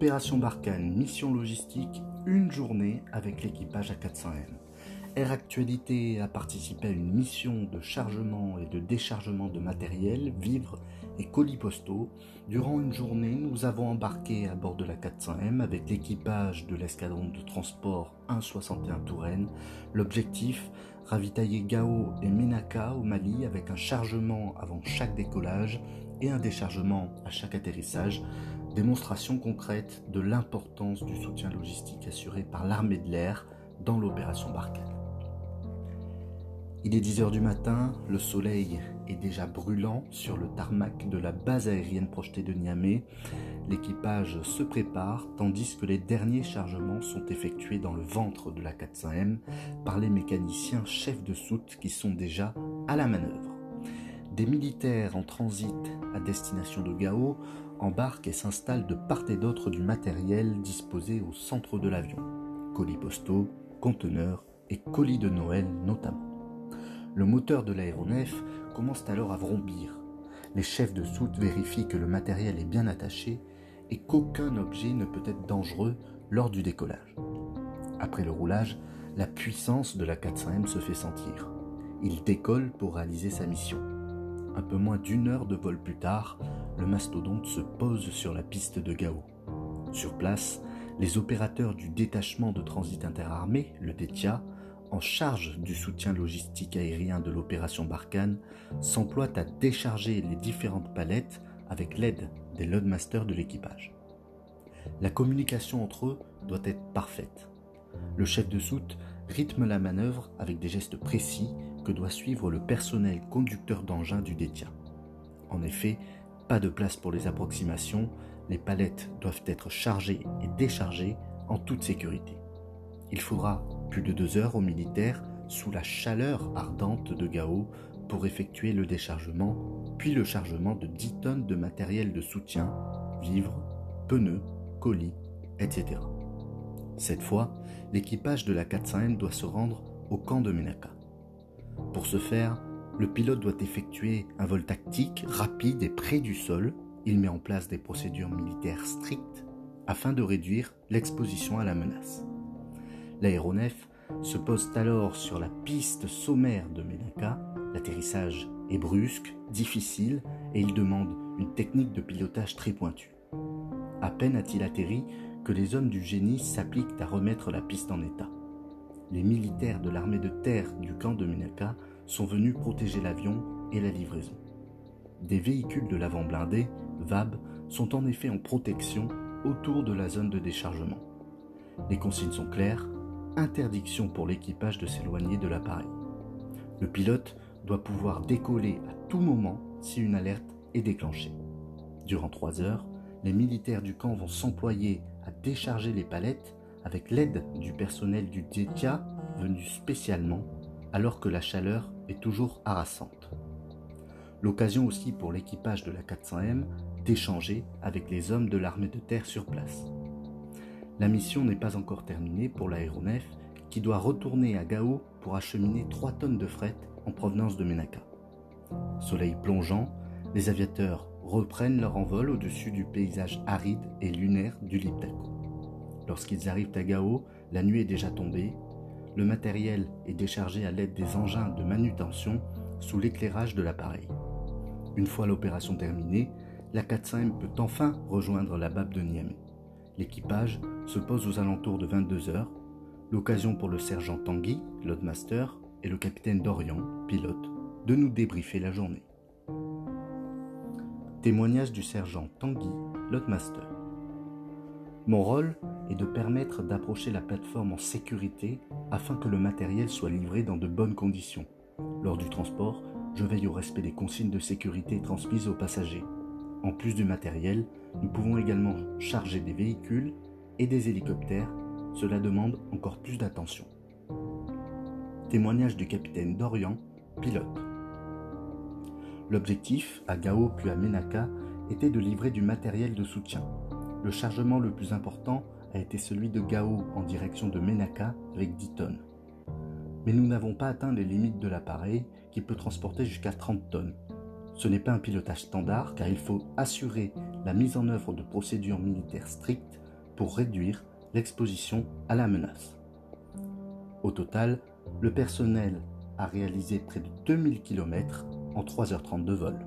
Opération Barkhane, mission logistique, une journée avec l'équipage A400M. Air Actualité a participé à une mission de chargement et de déchargement de matériel, vivres et colis postaux. Durant une journée, nous avons embarqué à bord de la 400M avec l'équipage de l'escadron de transport 161 Touraine. L'objectif, ravitailler Gao et Menaka au Mali avec un chargement avant chaque décollage et un déchargement à chaque atterrissage, démonstration concrète de l'importance du soutien logistique assuré par l'armée de l'air dans l'opération Barkhane. Il est 10h du matin, le soleil est déjà brûlant sur le tarmac de la base aérienne projetée de Niamey. L'équipage se prépare tandis que les derniers chargements sont effectués dans le ventre de la 400M par les mécaniciens chefs de soute qui sont déjà à la manœuvre. Des militaires en transit à destination de Gao embarquent et s'installent de part et d'autre du matériel disposé au centre de l'avion, colis postaux, conteneurs et colis de Noël notamment. Le moteur de l'aéronef commence alors à vrombir. Les chefs de soute vérifient que le matériel est bien attaché et qu'aucun objet ne peut être dangereux lors du décollage. Après le roulage, la puissance de la 400M se fait sentir. Il décolle pour réaliser sa mission. Un peu moins d'une heure de vol plus tard, le mastodonte se pose sur la piste de Gao. Sur place, les opérateurs du détachement de transit interarmé, le DETIA, en charge du soutien logistique aérien de l'opération Barkhane, s'emploient à décharger les différentes palettes avec l'aide des loadmasters de l'équipage. La communication entre eux doit être parfaite. Le chef de soute rythme la manœuvre avec des gestes précis que doit suivre le personnel conducteur d'engin du DETIA. En effet, pas de place pour les approximations, les palettes doivent être chargées et déchargées en toute sécurité. Il faudra plus de deux heures aux militaires sous la chaleur ardente de Gao pour effectuer le déchargement, puis le chargement de 10 tonnes de matériel de soutien, vivres, pneus, colis, etc. Cette fois, l'équipage de la 400N doit se rendre au camp de Menaka. Pour ce faire, le pilote doit effectuer un vol tactique rapide et près du sol. Il met en place des procédures militaires strictes afin de réduire l'exposition à la menace. L'aéronef se pose alors sur la piste sommaire de Menaka. L'atterrissage est brusque, difficile et il demande une technique de pilotage très pointue. À peine a-t-il atterri que les hommes du génie s'appliquent à remettre la piste en état. Les militaires de l'armée de terre du camp de Menaka sont venus protéger l'avion et la livraison. Des véhicules de l'avant blindé, VAB, sont en effet en protection autour de la zone de déchargement. Les consignes sont claires, interdiction pour l'équipage de s'éloigner de l'appareil. Le pilote doit pouvoir décoller à tout moment si une alerte est déclenchée. Durant trois heures, les militaires du camp vont s'employer à décharger les palettes avec l'aide du personnel du DETIA venu spécialement alors que la chaleur est toujours harassante. L'occasion aussi pour l'équipage de la 400M d'échanger avec les hommes de l'armée de terre sur place. La mission n'est pas encore terminée pour l'aéronef qui doit retourner à Gao pour acheminer 3 tonnes de fret en provenance de Menaka. Soleil plongeant, les aviateurs reprennent leur envol au-dessus du paysage aride et lunaire du Liptako. Lorsqu'ils arrivent à Gao, la nuit est déjà tombée. Le matériel est déchargé à l'aide des engins de manutention sous l'éclairage de l'appareil. Une fois l'opération terminée, la 400M peut enfin rejoindre la BAB de Niamey. L'équipage se pose aux alentours de 22 heures, l'occasion pour le sergent Tanguy, loadmaster, et le capitaine Dorian, pilote, de nous débriefer la journée. Témoignage du sergent Tanguy, loadmaster. Mon rôle est de permettre d'approcher la plateforme en sécurité afin que le matériel soit livré dans de bonnes conditions. Lors du transport, je veille au respect des consignes de sécurité transmises aux passagers. En plus du matériel, nous pouvons également charger des véhicules et des hélicoptères. Cela demande encore plus d'attention. Témoignage du capitaine Dorian, pilote. L'objectif, à Gao puis à Menaka, était de livrer du matériel de soutien. Le chargement le plus important a été celui de Gao en direction de Menaka avec 10 tonnes. Mais nous n'avons pas atteint les limites de l'appareil qui peut transporter jusqu'à 30 tonnes. Ce n'est pas un pilotage standard car il faut assurer la mise en œuvre de procédures militaires strictes pour réduire l'exposition à la menace. Au total, le personnel a réalisé près de 2000 km en 3h30 de vol.